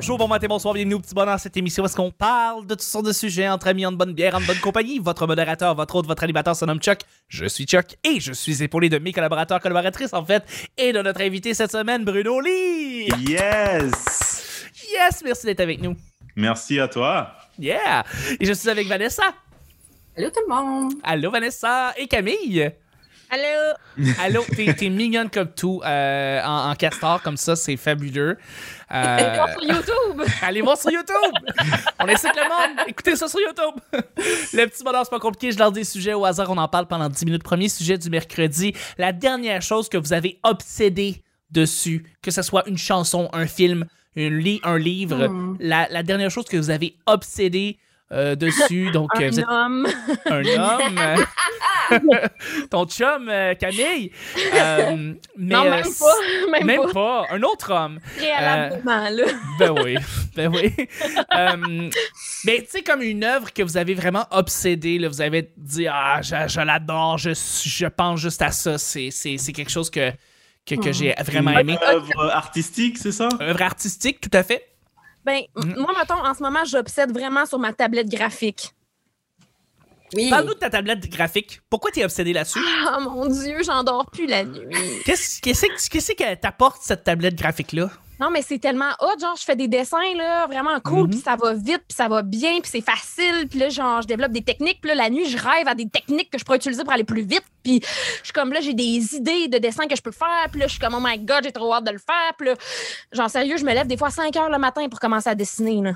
Bonjour, bon matin, bonsoir, bienvenue au petit bonheur cette émission où est-ce qu'on parle de toutes sortes de sujets entre amis, en bonne bière, en bonne compagnie. Votre modérateur, votre hôte, votre animateur se nomme Chuck. Je suis Chuck et je suis épaulé de mes collaborateurs, collaboratrices en fait, et de notre invité cette semaine, Bruno Lee. Yes! Yes, merci d'être avec nous. Merci à toi. Yeah! Et je suis avec Vanessa. Allô tout le monde! Allô Vanessa et Camille. Allô! Allô, t'es, t'es mignonne comme tout euh, en, en castor comme ça, c'est fabuleux. Euh, sur YouTube! Allez voir sur YouTube! On incite le monde! Écoutez ça sur YouTube! Le petit bonheur, c'est pas compliqué. Je lance des sujets au hasard. On en parle pendant 10 minutes. Premier sujet du mercredi. La dernière chose que vous avez obsédé dessus, que ce soit une chanson, un film, une li- un livre, Hmm. la, la dernière chose que vous avez obsédé euh, dessus. Donc, euh, Un vous êtes homme! un homme. ton chum, euh, Camille. Euh, mais, non, euh, même pas! Même, Même pas! pas. Un autre homme. Préalablement, là. Ben oui, ben oui. Euh, mais tu sais, comme une œuvre que vous avez vraiment obsédée, là, vous avez dit Ah, je, je l'adore, je, je pense juste à ça. C'est, c'est, c'est quelque chose que, que, que j'ai vraiment Une aimé. œuvre artistique, c'est ça? Œuvre artistique, tout à fait. Ben, m- moi, mettons, en ce moment, j'obsède vraiment sur ma tablette graphique. Oui. Parle-nous de ta tablette graphique. Pourquoi tu es obsédé là-dessus? Oh mon Dieu, j'en dors plus la nuit. Qu'est-ce, qu'est-ce, que- qu'est-ce qu'elle t'apporte, cette tablette graphique-là? Non, mais c'est tellement hot, genre, je fais des dessins, là, vraiment cool, Mhm. puis ça va vite, puis ça va bien, puis c'est facile, puis là, genre, je développe des techniques, puis là, la nuit, je rêve à des techniques que je pourrais utiliser pour aller plus vite, puis je suis comme, là, j'ai des idées de dessins que je peux faire, puis là, je suis comme, oh my God, j'ai trop hâte de le faire, puis là, genre, sérieux, je me lève des fois à 5 heures le matin pour commencer à dessiner, là.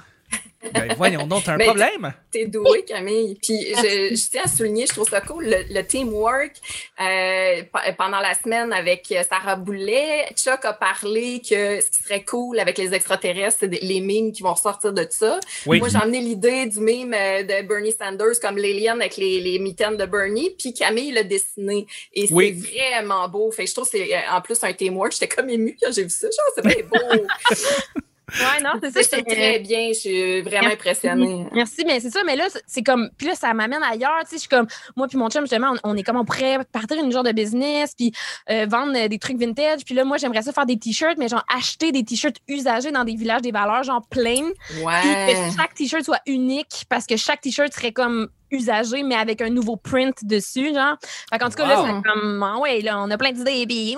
Ben voyons donc, t'as un Mais- problème? T'es douée, Camille. Puis je, je tiens à souligner, je trouve ça cool, le, le teamwork. Euh, pe- pendant la semaine avec Sarah Boulet, Chuck a parlé que ce qui serait cool avec les extraterrestres, c'est les mimes qui vont sortir de ça. Oui. Moi, j'ai emmené l'idée du mime euh, de Bernie Sanders comme l'alien avec les, les mitaines de Bernie, puis Camille l'a dessiné. Et c'est Oui. vraiment beau. Fait que je trouve que c'est euh, en plus un teamwork. J'étais comme émue quand j'ai vu ça. Genre, c'est bien beau. Ouais, non, c'est ça, très bien. Je suis vraiment Merci. impressionnée. Merci, mais c'est ça, mais là, c'est- comme, puis là, ça m'amène ailleurs, tu sais, je suis comme, moi puis mon chum, justement, on, on est comme, on pourrait partir une genre de business, puis euh, vendre euh, des trucs vintage, puis là, moi, j'aimerais ça faire des t-shirts, mais genre, acheter des t-shirts usagés dans des villages des valeurs, genre, plein, puis Ouais. que chaque t-shirt soit unique, parce que chaque t-shirt serait comme usagé, mais avec un nouveau print dessus, genre. Fait qu'en tout cas, Wow. là, c'est comme, ah ouais, là, on a plein d'idées, puis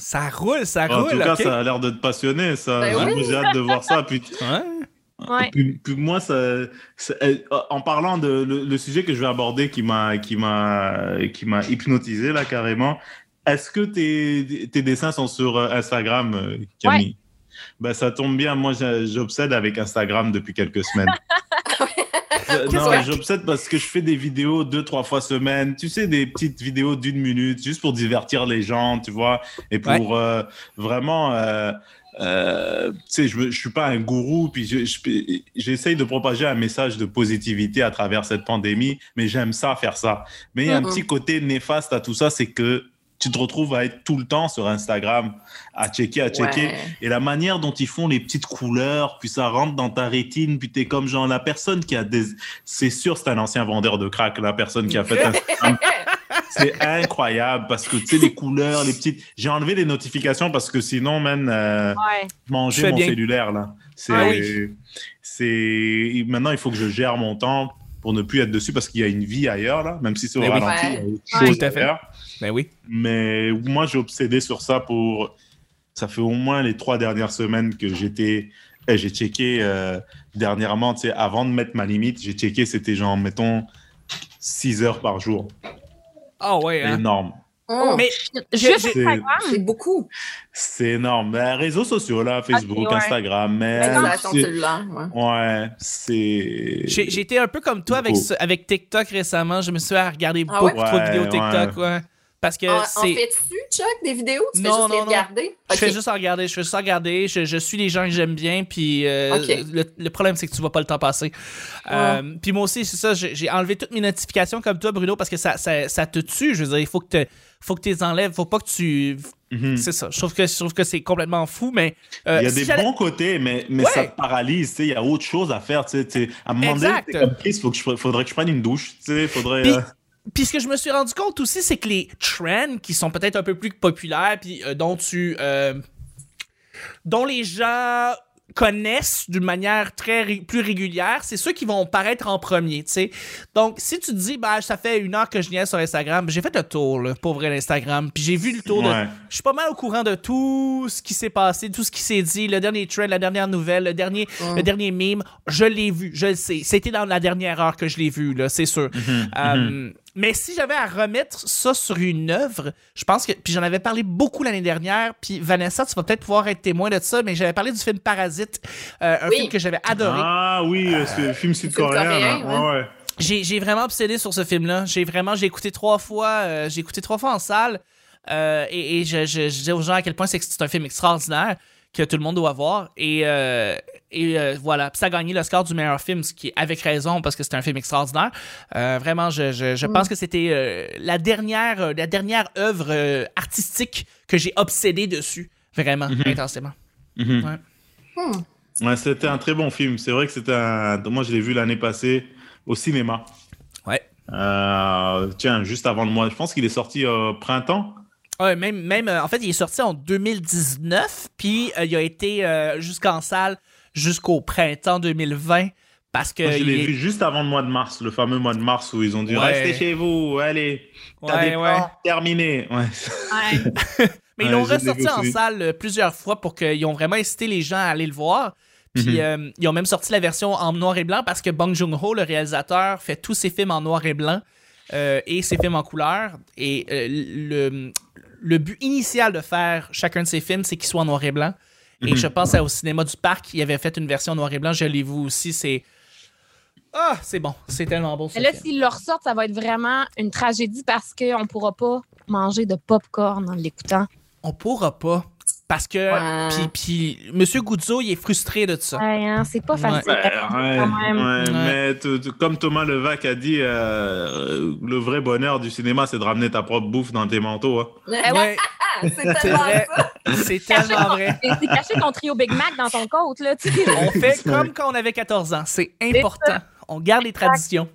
Ça roule, ça en roule. tout cas, ça a l'air de te passionner, ça. Ben J'ai- oui. J'ai hâte de voir ça. Puis, Ouais. Ouais. puis- puis moi, ça, ça- euh, en parlant de le, le sujet que je vais aborder qui m'a qui m'a qui m'a hypnotisé là carrément. Est-ce que tes, tes dessins sont sur euh, Instagram, euh, Camille? Ben, ça tombe bien. Moi, j'obsède avec Instagram depuis quelques semaines. Non, j'obsède parce que je fais des vidéos deux, trois fois semaine. Tu sais, des petites vidéos d'une minute, juste pour divertir les gens, tu vois, et pour euh, vraiment. euh, euh, tu sais, je, je suis pas un gourou, puis je- je- j'essaye de propager un message de positivité à travers cette pandémie, mais j'aime ça, faire ça. Mais il y a un petit côté néfaste à tout ça, c'est que tu te retrouves à être tout le temps sur Instagram, à checker, à checker. Ouais. Et la manière dont ils font les petites couleurs, puis ça rentre dans ta rétine, puis t'es comme genre la personne qui a des... C'est sûr, c'est un ancien vendeur de crack, la personne qui a fait Instagram. C'est incroyable parce que tu sais, les couleurs, les petites... J'ai enlevé les notifications parce que sinon, man, euh, ouais. fais mon bien. cellulaire, là. C'est... Ah oui. c'est... Maintenant, il faut que je gère mon temps pour ne plus être dessus parce qu'il y a une vie ailleurs, là. Même si c'est au Mais oui. ralenti, il y a Ouais. autre Ouais. chose Tout à fait. faire. Oui. Mais moi, j'ai obsédé sur ça pour. Ça fait au moins les trois dernières semaines que j'étais. eh, J'ai checké euh, dernièrement, tu sais, avant de mettre ma limite, j'ai checké, c'était genre, mettons, 6 heures par jour. Ah ouais, hein. Énorme. Oh, Mais Juste j'ai- Instagram. c'est beaucoup. C'est énorme. Réseaux sociaux, là, Facebook, ouais. Instagram, mais. Ouais. Ouais, c'est. J'ai été un peu comme toi avec, ce- avec TikTok récemment. Je me suis à regarder Ah beaucoup ouais? trop de vidéos Ouais, TikTok. Ouais. Parce que En, en c'est. fais-tu, Chuck, des vidéos? Tu Non, fais juste non, les non. regarder? Je fais juste en regarder, je fais juste en regarder, je, je suis les gens que j'aime bien, puis euh, le, le problème c'est que tu vois pas le temps passer. Euh, puis moi aussi, c'est ça, j'ai enlevé toutes mes notifications comme toi, Bruno, parce que ça, ça, ça te tue. Je veux dire, il faut que tu faut que tu les enlèves, faut pas que tu. Mhm. C'est ça. Je trouve que je trouve que c'est complètement fou, mais. euh, Il y a si des bons côtés, mais, mais Ouais. ça te paralyse. tu sais, Il y a autre chose à faire. tu sais, tu sais. À un moment donné, comme, Chris, faut que je, faudrait que je prenne une douche. tu sais, Faudrait, Puis- euh, Puis ce que je me suis rendu compte aussi, c'est que les trends qui sont peut-être un peu plus populaires, puis euh, dont tu. euh, dont les gens connaissent d'une manière très ré- plus régulière, c'est ceux qui vont paraître en premier, tu sais. Donc, si tu te dis, bah, ça fait une heure que je niaise sur Instagram, j'ai fait le tour, là, pour vrai, l'Instagram, puis j'ai vu le tour de... Je suis pas mal au courant de tout ce qui s'est passé, tout ce qui s'est dit, le dernier trend, la dernière nouvelle, le dernier, le dernier meme, je l'ai vu, je le sais. C'était dans la dernière heure que je l'ai vu, là, c'est sûr. Euh, Mais si j'avais à remettre ça sur une œuvre, je pense que. Puis j'en avais parlé beaucoup l'année dernière. Puis Vanessa, tu vas peut-être pouvoir être témoin de ça, mais j'avais parlé du film Parasite, euh, un Oui. film que j'avais adoré. Ah oui, euh, c'est le film sud-coréen. ouais. Ouais. J'ai, vraiment obsédé sur ce film-là. J'ai vraiment, j'ai écouté trois fois, euh, j'ai écouté trois fois en salle. euh, et et je, je, je dis aux gens à quel point c'est que c'est un film extraordinaire que tout le monde doit voir. Et, euh, et euh, voilà. Puis ça a gagné le score du meilleur film, ce qui est avec raison parce que c'est un film extraordinaire. Euh, vraiment, je, je, je pense que c'était euh, la dernière, euh, la dernière œuvre euh, artistique que j'ai obsédé dessus, vraiment intensément. Mhm. Ouais. Ouais, c'était un très bon film. C'est vrai que c'était un. Moi, je l'ai vu l'année passée au cinéma. Ouais. Euh, tiens, juste avant le mois. Je pense qu'il est sorti au printemps. Ouais, même, même en fait, il est sorti en 2019, puis euh, il a été euh, jusqu'en salle jusqu'au printemps 2020 parce que Moi, je l'ai est- vu juste avant le mois de mars, le fameux mois de mars où ils ont dit Ouais. restez chez vous, allez, t'as Ouais, des ouais. plans, terminé. Ouais. Mais ils l'ont ressorti en salle euh, plusieurs fois pour qu'ils ont vraiment incité les gens à aller le voir. Puis Mhm. euh, ils ont même sorti la version en noir et blanc parce que Bong Joon-ho, le réalisateur, fait tous ses films en noir et blanc euh, et ses films en couleur. Et euh, le, le but initial de faire chacun de ses films, c'est qu'ils soient en noir et blanc. Et Mhm. je pense à- au cinéma du parc, il avait fait une version noir et blanc. Je l'ai vu aussi. C'est ah, c'est bon, c'est tellement bon. ce Mais là, s'ils le ressortent, ça va être vraiment une tragédie parce qu'on ne pourra pas manger de popcorn en l'écoutant. On pourra pas parce que Ouais. puis puis Monsieur Guzzo, il est frustré de ça. Ouais, hein, c'est pas facile. Ouais, ouais, quand même. ouais, Ouais. mais t- t- comme Thomas Levac a dit, euh, le vrai bonheur du cinéma, c'est de ramener ta propre bouffe dans tes manteaux. hein. Ouais, c'est c'est tellement vrai. C'est tellement vrai. Et C'est caché ton trio Big Mac dans ton côte, là, tu sais. On fait comme quand on avait 14 ans. C'est important. On garde les traditions.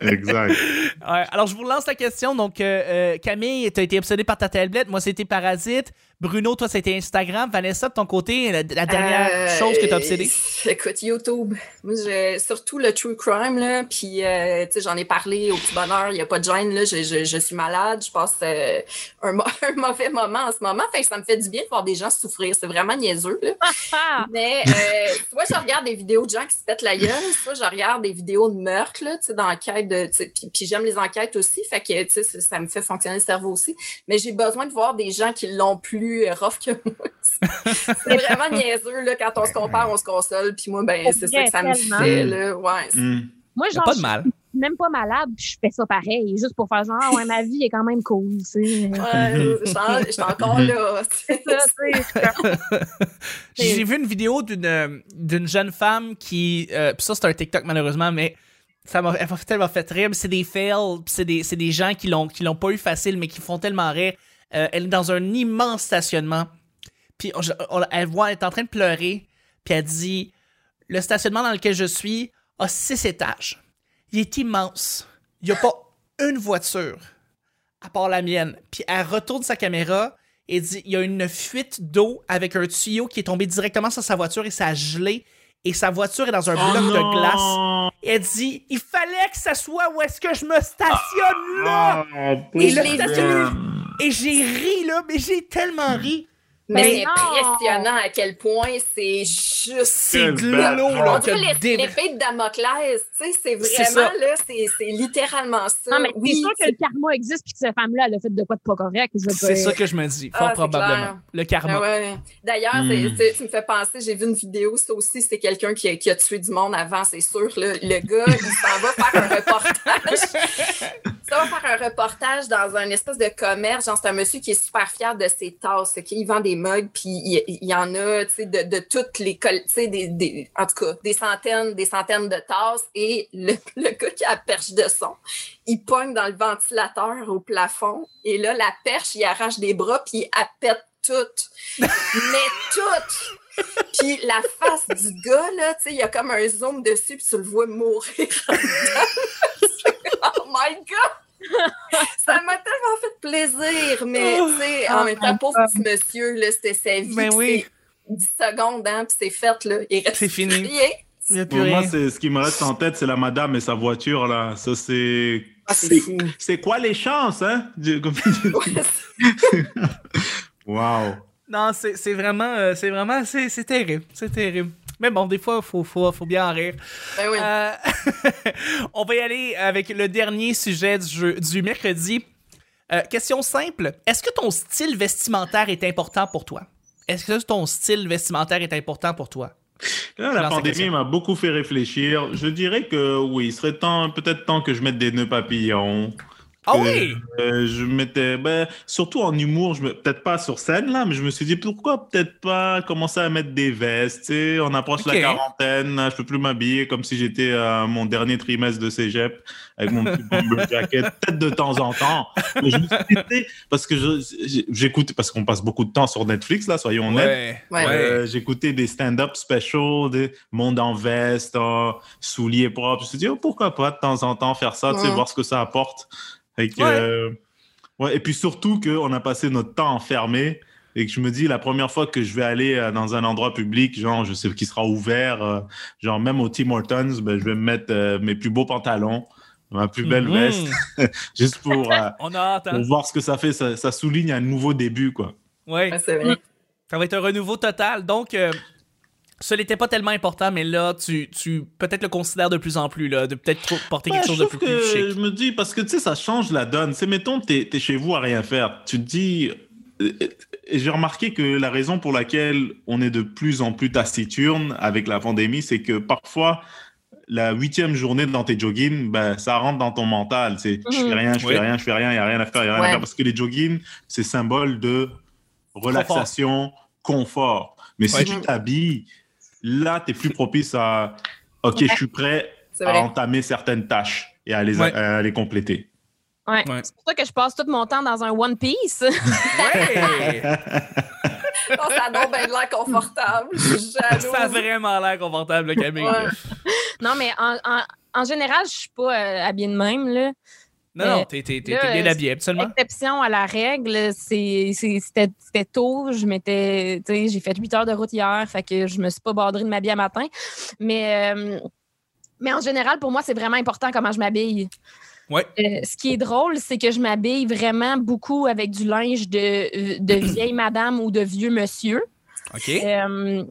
Exact. Ouais, alors, je vous lance la question. Donc, euh, euh, Camille, tu as été obsédée par ta tablette. Moi, c'était Parasite. Bruno, toi, c'était Instagram. Vanessa, de ton côté, la, la dernière Euh, chose que tu as obsédée? Écoute, YouTube. Moi, je- surtout le true crime, là. Puis, euh, tu sais, j'en ai parlé au petit bonheur. Il n'y a pas de gêne, là. Je, je, je suis malade. Je passe euh, un, un mauvais moment en ce moment. Fait que ça me fait du bien de voir des gens souffrir. C'est vraiment niaiseux, là. Mais euh, soit je regarde des vidéos de gens qui se pètent la gueule, soit je regarde des vidéos de meurtres, là, tu sais, d'enquête de. Puis, puis j'aime les enquêtes aussi, fait que tu sais, ça, ça me fait fonctionner le cerveau aussi. Mais j'ai besoin de voir des gens qui l'ont plus euh, rough que moi. c'est vraiment niaiseux, là, quand on se compare, on se console, puis moi, ben, c'est ça que ça me fait, là. Ouais. c'est- Mm. Moi, genre, pas je de mal. suis même pas malade, puis je fais ça pareil, juste pour faire genre, ah ouais, ma vie est quand même cool, tu sais. Ouais, je suis encore là. C'est ça, tu sais. J'ai vu une vidéo d'une euh, d'une jeune femme qui. euh, puis ça, c'est un TikTok, malheureusement, mais. Ça m'a elle m'a fait tellement fait rire. C'est des fails, c'est des, c'est des gens qui l'ont qui l'ont pas eu facile, mais qui font tellement rire. Euh, elle est dans un immense stationnement. Puis on- on- elle voit, elle est en train de pleurer. Puis elle dit Le stationnement dans lequel je suis a six étages. Il est immense. Il n'y a pas une voiture à part la mienne. Puis elle retourne sa caméra et dit il y a une fuite d'eau avec un tuyau qui est tombé directement sur sa voiture et ça a gelé. Et sa voiture est dans un bloc de glace. Elle dit il fallait que ça soit où est-ce que je me stationne là? Oh, Et l'ai gars. Et j'ai ri là, mais j'ai tellement ri. Mais Mais c'est impressionnant à quel point c'est juste C'est phrase. là. On dirait que l'ép- dé- l'épée de Damoclès, tu sais, c'est C'est vraiment, là, c'est c'est littéralement ça. Non, mais c'est oui, sûr que le karma existe, puis que cette femme-là, elle a fait de quoi de pas correct. C'est ça que je me dis, fort Ah, c'est probablement. Le karma. Ah ouais. D'ailleurs, Hmm. c'est- c'est- tu me fais penser, j'ai vu une vidéo, ça aussi, c'est quelqu'un qui, a- qui a tué du monde avant, c'est sûr. Là. Le gars, il s'en va faire un reportage. Ça va faire un reportage dans un espèce de commerce. Genre, c'est un monsieur qui est super fier de ses tasses. Il vend des mugs, puis il, y en a, tu sais, de, de toutes les, tu sais, des, des, en tout cas, des centaines, des centaines de tasses. Et le, le gars qui a la perche de son, il pogne dans le ventilateur au plafond. Et là, la perche, il arrache des bras, puis il appète toutes. Mais toutes! Puis la face du gars, là, tu sais, il y a comme un zoom dessus, puis tu le vois mourir. oh my God! Ça m'a tellement fait plaisir, mais tu sais, en même temps, pauvre petit monsieur, là, c'était sa vie. Ben oui. 10 secondes, hein, puis c'est fait, là. Il reste C'est fini. rien. Il y a plus Pour moi, rien. c'est ce qui me reste en tête, c'est la madame et sa voiture là. Ça c'est. Ah, c'est quoi les chances, hein? Wow. Non, c'est c'est vraiment, euh, c'est vraiment, c'est c'est terrible, c'est terrible. Mais bon, des fois, faut, faut, faut bien en rire. ben oui. Euh, on va y aller avec le dernier sujet du, jeu, du mercredi. Euh, question simple. Est-ce que ton style vestimentaire est important pour toi? Est-ce que ton style vestimentaire est important pour toi? Là, Je la pandémie m'a beaucoup fait réfléchir. Je dirais que oui, il serait temps, peut-être temps que je mette des nœuds papillons. Ah oui! euh, je mettais, ben, surtout en humour, je me, peut-être pas sur scène là, mais je me suis dit pourquoi peut-être pas commencer à mettre des vestes. Tu sais, on approche la quarantaine, là, je peux plus m'habiller comme si j'étais à mon dernier trimestre de cégep avec mon petit bomber jacket, peut-être de temps en temps. Mais je me suis dit, parce que je- j'écoute, parce qu'on passe beaucoup de temps sur Netflix là, soyons honnêtes. Ouais. Ouais. Euh, J'écoutais des stand-up specials, des monde en veste, en souliers propres. Je me suis dit, oh, pourquoi pas de temps en temps faire ça, tu sais, Ouais. voir ce que ça apporte. Et, que, Ouais. euh, ouais, et puis surtout qu'on a passé notre temps enfermé et que je me dis, la première fois que je vais aller euh, dans un endroit public, genre, je sais qui sera ouvert, euh, genre même au Tim Hortons, ben, je vais me mettre euh, mes plus beaux pantalons, ma plus belle Mhm. veste, juste pour, euh, On a hâte, hein? pour voir ce que ça fait. Ça, ça souligne un nouveau début, quoi. Ouais. Ouais, c'est vrai. Ça va être un renouveau total. Donc, euh, ce n'était pas tellement important, mais là, tu, tu peut-être le considères de plus en plus, là, de peut-être trop- porter Ouais, quelque chose de plus, plus chic. Je me dis, parce que tu sais, ça change la donne. C'est, mettons, t'es, t'es chez vous à rien faire. Tu te dis. euh, Et j'ai remarqué que la raison pour laquelle on est de plus en plus taciturne avec la pandémie, c'est que parfois, la huitième journée dans tes joggings, ben, ça rentre dans ton mental. C'est je fais Mhm. rien, je Oui. fais rien, je fais rien, il n'y a rien à faire, il n'y a rien à faire. Parce que les joggings, c'est symbole de relaxation, confort. Mais si tu t'habilles, là, tu es plus propice à OK, je suis prêt à entamer certaines tâches et à les, Ouais. à les compléter. Ouais. Ouais. C'est pour ça que je passe tout mon temps dans un One Piece. Ouais! Ça a donc bien l'air confortable. Je suis jalouse. ça a vraiment l'air confortable, le Camille. Ouais. non, mais en, en, en général, je suis pas euh, habillée de même. Là. Non, non, t'es, bien euh, habillé, absolument. Exception à la règle, c'était, tôt. Je m'étais, tu sais, j'ai fait 8 heures de route hier, fait que je me suis pas bordée de m'habiller à matin. Mais, euh, mais en général, pour moi, c'est vraiment important comment je m'habille. Ouais. Euh, ce qui est drôle, c'est que je m'habille vraiment beaucoup avec du linge de, de vieille madame ou de vieux monsieur. OK. Euh,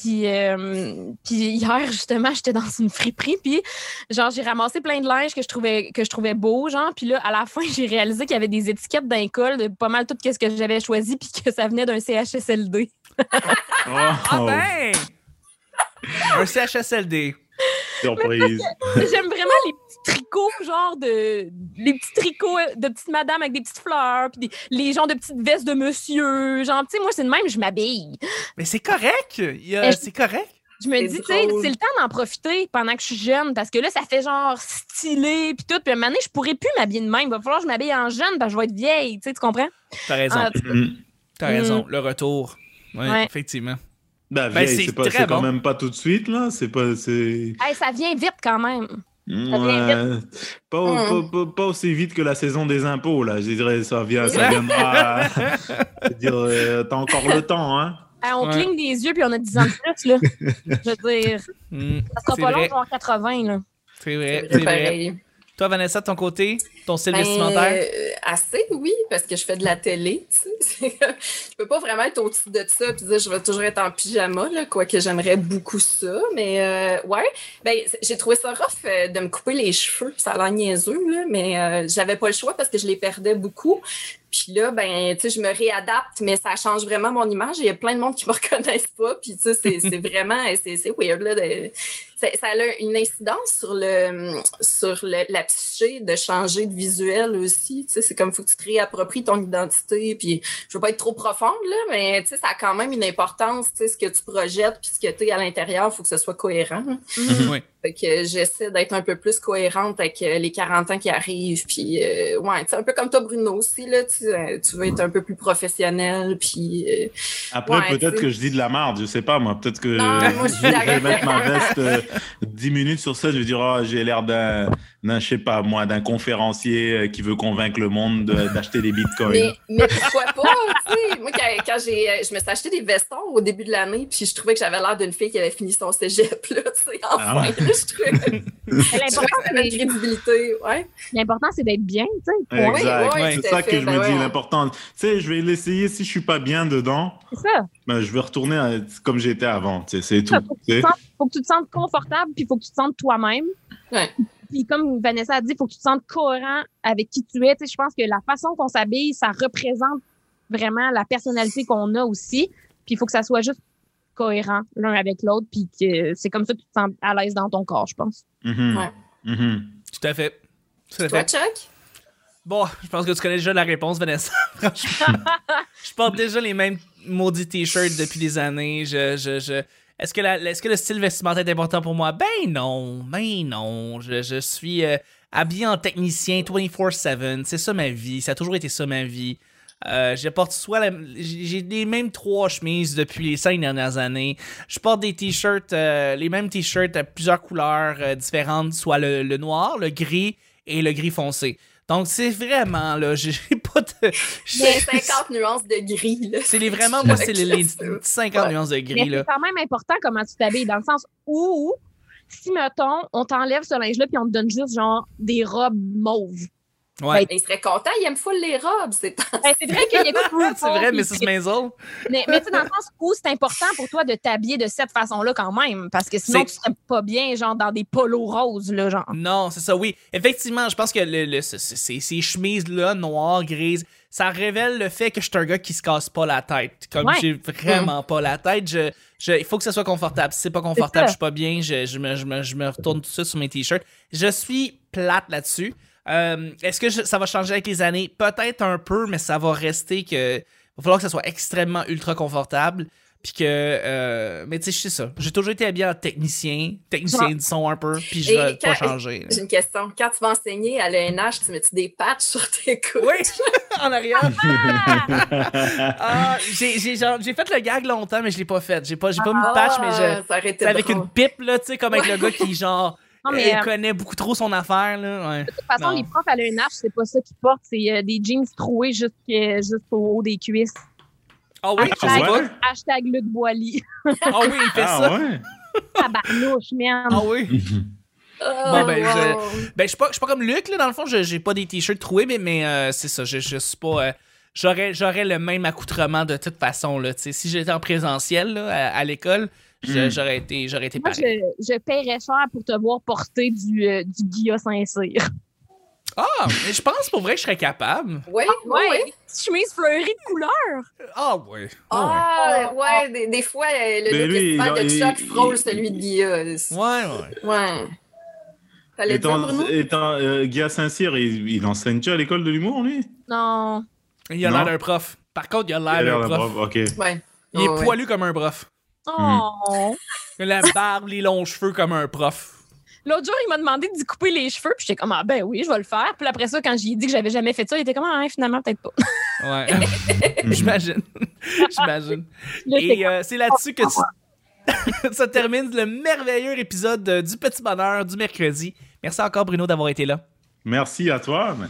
puis, euh, puis hier, justement, j'étais dans une friperie, puis genre, j'ai ramassé plein de linge que je trouvais, que je trouvais beau, genre, puis là, à la fin, j'ai réalisé qu'il y avait des étiquettes d'un col de pas mal tout ce que j'avais choisi, puis que ça venait d'un CHSLD. Ah Oh, ben! Un CHSLD. Surprise. J'aime vraiment les petits tricots, genre de. Les petits tricots de petites madames avec des petites fleurs, puis des- les gens de petites vestes de monsieur. Genre, tu sais, moi, c'est de même, je m'habille. Mais c'est correct. C'est correct. Je me dis, tu sais, c'est le temps d'en profiter pendant que je suis jeune, parce que là, ça fait genre stylé, puis tout. Puis à un moment donné, je pourrais plus m'habiller de même. Il va falloir que je m'habille en jeune, parce que je vais être vieille, tu sais, tu comprends? T'as raison. Ah, Mm. T'as raison. Le retour. Ouais, Ouais. effectivement. Ben, Ben, vieille, c'est quand bon. même pas tout de suite, là. C'est pas. Hey, ça vient vite quand même. vient Ouais. Pas, pas, pas- pas aussi vite que la saison des impôts, là. Je dirais, ça, vient, ça veux dire, euh, t'as encore le temps, hein. On Ouais. cligne des yeux, puis on a 10 ans de plus, là. Je veux dire, Hmm, ça sera pas vrai. long, genre 80, là. C'est vrai. C'est vrai. Toi, Vanessa, de ton côté, ton style Ben, vestimentaire? euh, assez, oui, parce que je fais de la télé. tu sais. je peux pas vraiment être au-dessus de ça et dire je vais toujours être en pyjama, là, quoique j'aimerais beaucoup ça. Mais euh, ouais, ben, j'ai trouvé ça rough euh, de me couper les cheveux. Ça a l'air niaiseux, là, mais euh, j'avais pas le choix parce que je les perdais beaucoup. Puis là, ben, tu sais, je me réadapte, mais ça change vraiment mon image. Il y a plein de monde qui me reconnaissent pas. Puis tu sais, c'est vraiment, c'est c'est weird, là. de- ça a une incidence sur le sur le- la psyché de changer de visuel aussi. Tu sais, c'est comme faut que tu te réappropries ton identité. Puis je veux pas être trop profonde là, mais tu sais, ça a quand même une importance. Tu sais, ce que tu projettes puis ce que tu es à l'intérieur, faut que ce soit cohérent. Oui. Fait que j'essaie d'être un peu plus cohérente avec euh, les 40 ans qui arrivent. Puis, euh, ouais, c'est un peu comme toi, Bruno, aussi, là. Tu, euh, tu veux être un peu plus professionnel. Puis, euh, Après, Ouais, peut-être que je dis de la merde, je sais pas, moi. Peut-être que Non, moi, je vais mettre ma veste euh, 10 minutes sur ça, je vais dire, oh, j'ai l'air d'un, d'un, je sais pas moi, d'un conférencier euh, qui veut convaincre le monde de- d'acheter des bitcoins. Mais, mais pourquoi pas, tu sais? Moi, quand, quand j'ai, euh, je me suis acheté des vestons au début de l'année, puis je trouvais que j'avais l'air d'une fille qui avait fini son cégep, là, tu sais, enfin, Ah ouais. je trouvais, L'important, ouais. l'important, c'est d'être bien, tu sais. Oui, c'est ça fait, que je ben me dis, l'important. Tu sais, je vais l'essayer. Si je suis pas bien dedans, C'est ça. ben, je vais retourner à- comme j'étais avant. tu sais, C'est tout. Ça, faut, que tu tu sais. te sentes- faut que tu te sentes confortable, puis il faut que tu te sentes toi-même. Ouais. Puis comme Vanessa a dit, il faut que tu te sentes cohérent avec qui tu es. Tu sais, je pense que la façon qu'on s'habille, ça représente vraiment la personnalité qu'on a aussi. Puis il faut que ça soit juste cohérent l'un avec l'autre, puis que c'est comme ça que tu te sens à l'aise dans ton corps, je pense. Mhm. Ouais. Mhm. Tout à fait. Tout à Toi, fait. Chuck? Bon, je pense que tu connais déjà la réponse, Vanessa. Franchement. je porte déjà les mêmes maudits t-shirts depuis des années. Je, je, je... Est-ce que, le style vestimentaire est important pour moi? Ben non, ben non. Je, suis euh, habillé en technicien 24-7. C'est ça ma vie. Ça a toujours été ça ma vie. Euh, je porte soit j'ai les mêmes trois chemises depuis les cinq dernières années. Je porte des t-shirts, euh, les mêmes t-shirts à plusieurs couleurs différentes, soit le, le noir, le gris et le gris foncé. Donc c'est vraiment là, j'ai pas de. Il y a 50 nuances de gris, là. C'est les vraiment moi c'est les, les Chuck, là. 50 Ouais. nuances de Mais gris là. c'est quand même important comment tu t'habilles, dans le sens où, si, mettons, on t'enlève ce linge-là, puis on te donne juste, genre, des robes mauves. Ouais. Mais il serait content, il aime full les robes, c'est. Ben, c'est vrai qu'il y a c'est vrai, Mrs. Maisel. Mais, mais tu sais, dans le sens où c'est important pour toi de t'habiller de cette façon-là quand même, parce que sinon, tu serais pas bien, genre, dans des polos roses, là, genre. Non, c'est ça, oui. Effectivement, je pense que le, le- ce- ce- ces, ces chemises-là, noires, grises, ça révèle le fait que je suis un gars qui se casse pas la tête. Comme Ouais. j'ai vraiment pas la tête, je, je- il faut que ça soit confortable. Si c'est pas confortable, je suis pas bien, je, je me, je, me, je me retourne tout ça sur mes t-shirts. Je suis plate là-dessus. Euh, Est-ce que je- ça va changer avec les années? Peut-être un peu, mais ça va rester que. Il va falloir que ça soit extrêmement ultra confortable. Puis que. euh, mais tu sais, je sais ça. J'ai toujours été habillé en technicien, technicien Ouais. du son un peu, puis je vais pas changer. J'ai une question. Quand tu vas enseigner à l'ENH, tu mets-tu des patchs sur tes coudes? Oui, en arrière. Ah! Ah, j'ai j'ai genre- j'ai fait le gag longtemps, mais je l'ai pas fait. J'ai pas, j'ai pas mis de patch, mais je. Ah, ça avec drôle. une pipe, là, tu sais, comme avec le gars qui, genre, Non, mais euh, euh, connaît beaucoup trop son affaire, là. Ouais. de toute façon, non. les profs à l'ENH, c'est pas ça qu'ils portent, c'est euh, des jeans troués jusqu'au haut des cuisses. Ah oui, je Ah sais pas. ouais? Hashtag Luc Boily. Ah oui, il fait Ah ça. ouais? Tabarnouche, man. Ah oui. Oh, Bon, ben, wow. Ben, je suis pas, je suis pas comme Luc, là, dans le fond, je- j'ai pas des t-shirts troués, mais, mais euh, c'est ça, je, je suis pas. euh, J'aurais, j'aurais le même accoutrement de toute façon, là. tu sais. Si j'étais en présentiel, là, à, à l'école, je- Mm. j'aurais été, j'aurais été Moi, pareil. je, je paierais cher pour te voir porter du, euh, du Guilla Saint-Cyr. Ah, mais je pense pour vrai que je serais capable. Oui, oui, oui. Petite chemise fleurie de couleur. Ah, ouais. Ah, ouais, des, des fois, euh, le Mais look lui, estival de il- Chuck il- frôle il- celui de Guilla. Ouais, ouais. Ouais. Étant, étant euh, Guy Saint-Cyr, il, il enseigne-tu à l'école de l'humour, lui? Non. Il a l'air d'un prof. Par contre, il a Il a l'air d'un prof. prof, Ok. Ouais. Il est Oh, ouais. poilu comme un prof. Oh. Il a La barbe, les longs cheveux comme un prof. L'autre jour, il m'a demandé d'y couper les cheveux, puis j'étais comme, ah ben oui, je vais le faire. Puis après ça, quand j'ai dit que j'avais jamais fait ça, il était comme, ah, finalement, peut-être pas. Ouais. J'imagine. J'imagine. Et euh, c'est là-dessus que tu- ça termine le merveilleux épisode du Petit Bonheur du mercredi. Merci encore, Bruno, d'avoir été là. Merci à toi. man.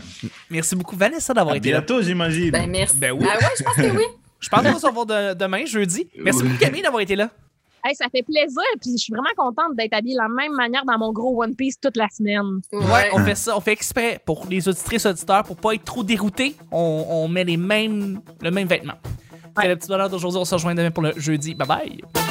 Merci beaucoup, Vanessa, d'avoir été là. bientôt, j'imagine. Ben, merci. Ben oui. Ah ouais, je pense que oui. Je pense qu'on va se revoir de- demain, jeudi. Merci beaucoup, Camille, d'avoir été là. Hey, ça fait plaisir, puis je suis vraiment contente d'être habillée de la même manière dans mon gros One Piece toute la semaine. Ouais, on fait ça, on fait exprès pour les auditrices auditeurs pour pas être trop déroutés. On, on met les mêmes, le même vêtement. C'est le petit bonheur d'aujourd'hui. On se rejoint demain pour le jeudi. Bye bye.